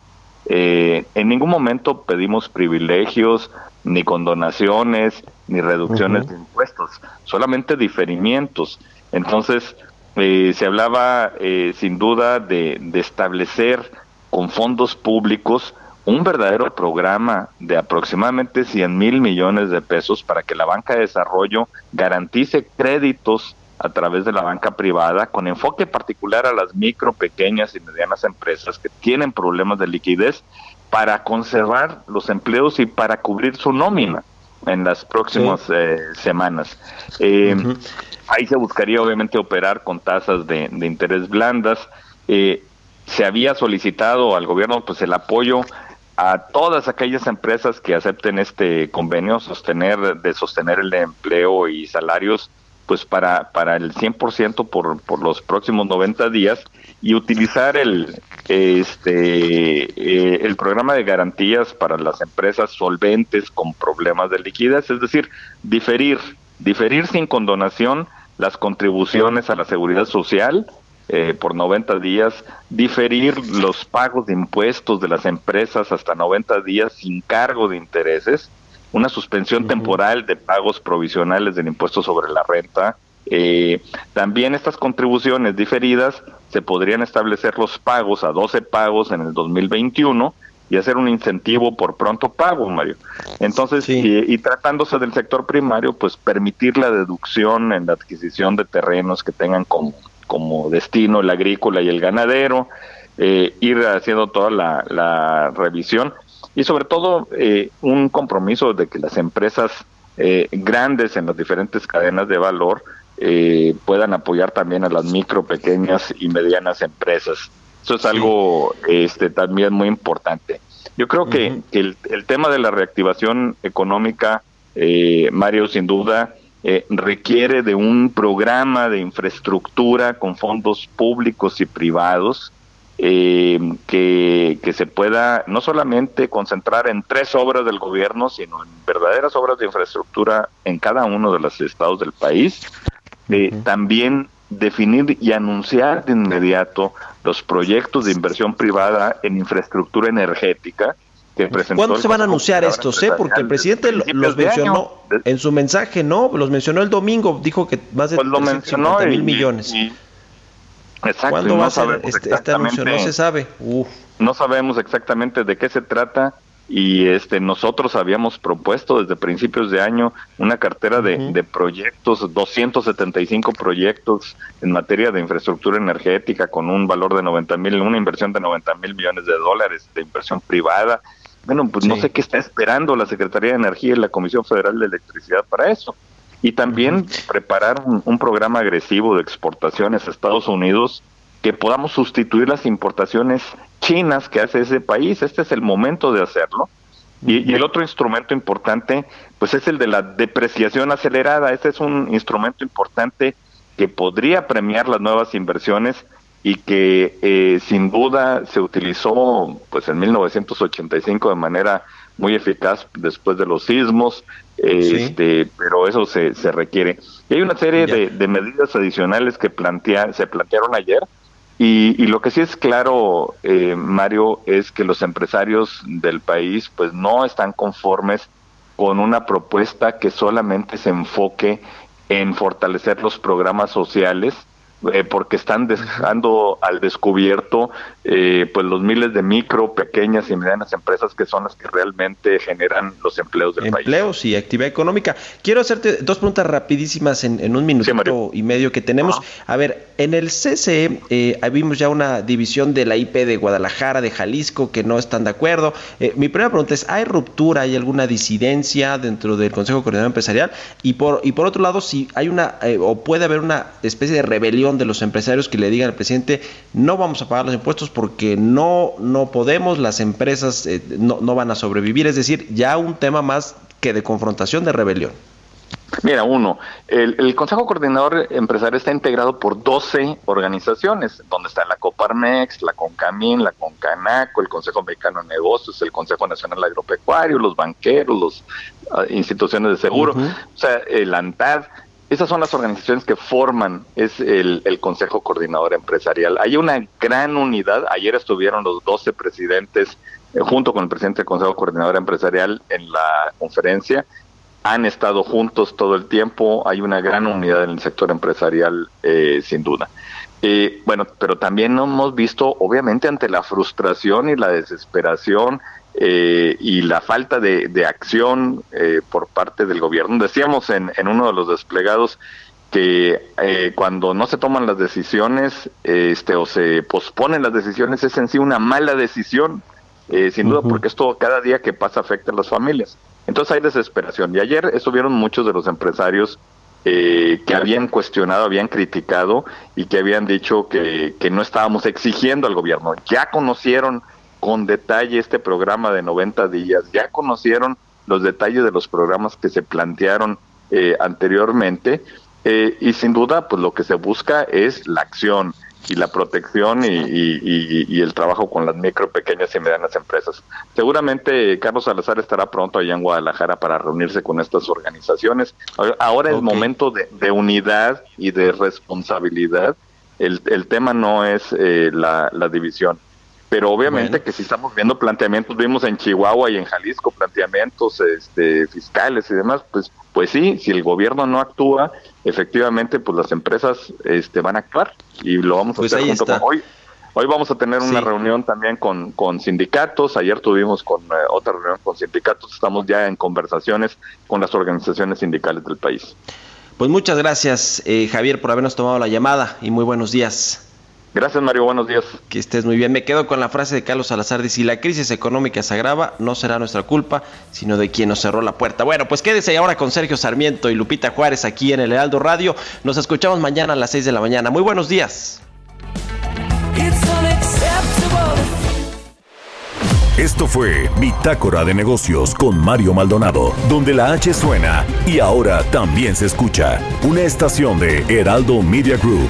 Eh, en ningún momento pedimos privilegios, ni condonaciones, ni reducciones uh -huh. de impuestos, solamente diferimientos. Entonces, eh, se hablaba eh, sin duda de, de, establecer con fondos públicos un verdadero programa de aproximadamente 100 mil millones de pesos para que la banca de desarrollo garantice créditos a través de la banca privada con enfoque particular a las micro, pequeñas y medianas empresas que tienen problemas de liquidez para conservar los empleos y para cubrir su nómina en las próximas sí. eh, semanas. Eh, uh -huh. Ahí se buscaría obviamente operar con tasas de, de interés blandas. Eh, se había solicitado al gobierno pues el apoyo a todas aquellas empresas que acepten este convenio, sostener de sostener el empleo y salarios pues para, para el 100% por, por los próximos 90 días y utilizar el este eh, el programa de garantías para las empresas solventes con problemas de liquidez, es decir, diferir diferir sin condonación las contribuciones a la seguridad social eh, por 90 días, diferir los pagos de impuestos de las empresas hasta 90 días sin cargo de intereses, una suspensión uh -huh. temporal de pagos provisionales del impuesto sobre la renta. Eh, también estas contribuciones diferidas se podrían establecer los pagos a 12 pagos en el 2021 y hacer un incentivo por pronto pago, Mario. Entonces, sí. y, y, tratándose del sector primario, pues permitir la deducción en la adquisición de terrenos que tengan como, como destino el agrícola y el ganadero, eh, ir haciendo toda la, la, revisión y sobre todo eh, un compromiso de que las empresas eh, grandes en las diferentes cadenas de valor eh, puedan apoyar también a las micro, pequeñas y medianas empresas. Eso es algo este, también muy importante. Yo creo que, uh -huh. que el, el, tema de la reactivación económica, eh, Mario, sin duda, eh, requiere de un programa de infraestructura con fondos públicos y privados eh, que, que, se pueda no solamente concentrar en tres obras del gobierno, sino en verdaderas obras de infraestructura en cada uno de los estados del país. Eh, uh -huh. También definir y anunciar de inmediato los proyectos de inversión privada en infraestructura energética que presentó ¿Cuándo se van a anunciar estos? Eh? Porque el presidente los mencionó en su mensaje, ¿no? Los mencionó el domingo, dijo que más de pues lo mencionó mil millones. Y, exacto, ¿Cuándo no va a ser este, este, anuncio? No se sabe. Uf. No sabemos exactamente de qué se trata y este nosotros habíamos propuesto desde principios de año una cartera de, uh -huh. de proyectos, 275 proyectos en materia de infraestructura energética con un valor de 90 mil, una inversión de 90 mil millones de dólares de inversión privada. Bueno, pues sí. no sé qué está esperando la Secretaría de Energía y la Comisión Federal de Electricidad para eso. Y también preparar un, un programa agresivo de exportaciones a Estados Unidos que podamos sustituir las importaciones chinas que hace ese país. Este es el momento de hacerlo. Y, y, el otro instrumento importante, pues es el de la depreciación acelerada. Este es un instrumento importante que podría premiar las nuevas inversiones y que eh, sin duda se utilizó pues en 1985 de manera muy eficaz después de los sismos, este, pero eso se, se requiere. Y hay una serie de, de, medidas adicionales que plantea, se plantearon ayer. Y, y lo que sí es claro, eh, Mario, es que los empresarios del país pues no están conformes con una propuesta que solamente se enfoque en fortalecer los programas sociales eh, porque están dejando al descubierto eh, pues los miles de micro, pequeñas y medianas empresas que son las que realmente generan los empleos del país. Empleos y actividad económica. Quiero hacerte dos preguntas rapidísimas en, un minuto y medio que tenemos. A ver, en el CCE eh, vimos ya una división de la IP de Guadalajara, de Jalisco, que no están de acuerdo. mi primera pregunta es, ¿hay ruptura, hay alguna disidencia dentro del Consejo Coordinador Empresarial? Y por, y por otro lado, si hay una, o puede haber una especie de rebelión de los empresarios que le digan al presidente no vamos a pagar los impuestos porque no, no podemos, las empresas eh, no, no van a sobrevivir, es decir, ya un tema más que de confrontación, de rebelión. Mira, uno, el, Consejo Coordinador Empresarial está integrado por 12 organizaciones, donde está la Coparmex, la CONCAMIN, la CONCANACO, el Consejo Mexicano de Negocios, el Consejo Nacional Agropecuario, los banqueros, las instituciones de seguro, o sea, el ANTAD, esas son las organizaciones que forman es el, Consejo Coordinador Empresarial. Hay una gran unidad. Ayer estuvieron los 12 presidentes eh, junto con el presidente del Consejo Coordinador Empresarial en la conferencia. Han estado juntos todo el tiempo. Hay una gran unidad en el sector empresarial, eh, sin duda. Eh, bueno, pero también hemos visto, obviamente, ante la frustración y la desesperación eh, y la falta de, acción eh, por parte del gobierno. Decíamos en, uno de los desplegados que eh, cuando no se toman las decisiones este, o se posponen las decisiones es en sí una mala decisión, sin duda, porque esto cada día que pasa afecta a las familias. Entonces hay desesperación. Y ayer estuvieron muchos de los empresarios que habían cuestionado, habían criticado y que habían dicho que, que no estábamos exigiendo al gobierno. Ya conocieron con detalle este programa de 90 días, ya conocieron los detalles de los programas que se plantearon eh, anteriormente eh, y sin duda pues lo que se busca es la acción y la protección y, el trabajo con las micro, pequeñas y medianas empresas. Seguramente Carlos Salazar estará pronto allá en Guadalajara para reunirse con estas organizaciones. Ahora es momento de, unidad y de responsabilidad. El, el tema no es eh, la, la división pero obviamente que si estamos viendo planteamientos, vimos en Chihuahua y en Jalisco planteamientos este, fiscales y demás, pues, pues sí, si el gobierno no actúa, efectivamente, pues las empresas este, van a actuar y lo vamos a pues hacer junto con hoy. Hoy vamos a tener una reunión también con, con sindicatos, ayer tuvimos con eh, otra reunión con sindicatos, estamos ya en conversaciones con las organizaciones sindicales del país. Pues muchas gracias, eh, Javier, por habernos tomado la llamada y muy buenos días. Gracias, Mario. Buenos días. Que estés muy bien. Me quedo con la frase de Carlos Salazar. Dice, si la crisis económica se agrava, no será nuestra culpa, sino de quien nos cerró la puerta. Bueno, pues quédese ahora con Sergio Sarmiento y Lupita Juárez aquí en el Heraldo Radio. Nos escuchamos mañana a las 6 de la mañana. Muy buenos días. Esto fue Bitácora de Negocios con Mario Maldonado, donde la H suena y ahora también se escucha. Una estación de Heraldo Media Group.